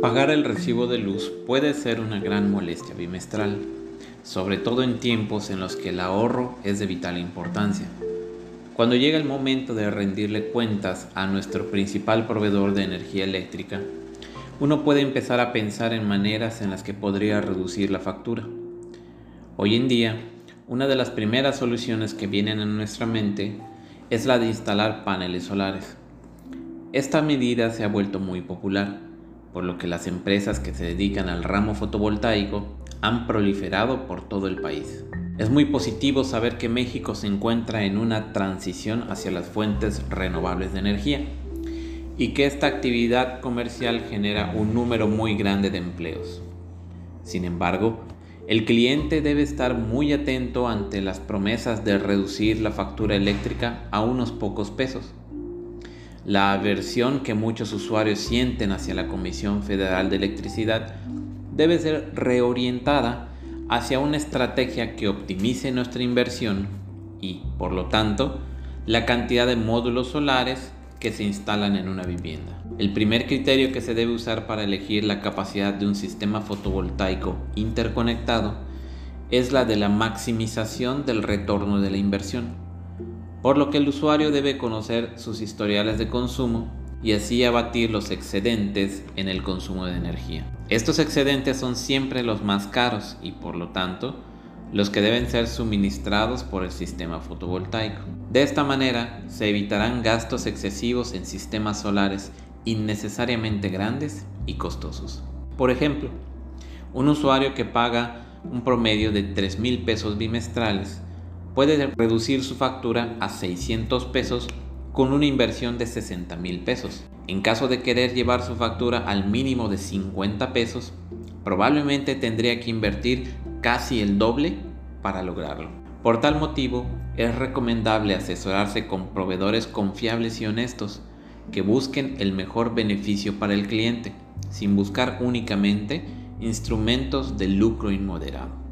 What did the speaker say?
Pagar el recibo de luz puede ser una gran molestia bimestral, sobre todo en tiempos en los que el ahorro es de vital importancia. Cuando llega el momento de rendirle cuentas a nuestro principal proveedor de energía eléctrica, uno puede empezar a pensar en maneras en las que podría reducir la factura. Hoy en día, una de las primeras soluciones que vienen a nuestra mente es la de instalar paneles solares. Esta medida se ha vuelto muy popular por lo que las empresas que se dedican al ramo fotovoltaico han proliferado por todo el país. Es muy positivo saber que México se encuentra en una transición hacia las fuentes renovables de energía y que esta actividad comercial genera un número muy grande de empleos. Sin embargo, el cliente debe estar muy atento ante las promesas de reducir la factura eléctrica a unos pocos pesos la aversión que muchos usuarios sienten hacia la Comisión Federal de Electricidad debe ser reorientada hacia una estrategia que optimice nuestra inversión y, por lo tanto, la cantidad de módulos solares que se instalan en una vivienda. El primer criterio que se debe usar para elegir la capacidad de un sistema fotovoltaico interconectado es la de la maximización del retorno de la inversión por lo que el usuario debe conocer sus historiales de consumo y así abatir los excedentes en el consumo de energía. Estos excedentes son siempre los más caros y por lo tanto los que deben ser suministrados por el sistema fotovoltaico. De esta manera se evitarán gastos excesivos en sistemas solares innecesariamente grandes y costosos. Por ejemplo, un usuario que paga un promedio de 3 mil pesos bimestrales puede reducir su factura a 600 pesos con una inversión de 60 mil pesos. En caso de querer llevar su factura al mínimo de 50 pesos, probablemente tendría que invertir casi el doble para lograrlo. Por tal motivo, es recomendable asesorarse con proveedores confiables y honestos que busquen el mejor beneficio para el cliente, sin buscar únicamente instrumentos de lucro inmoderado.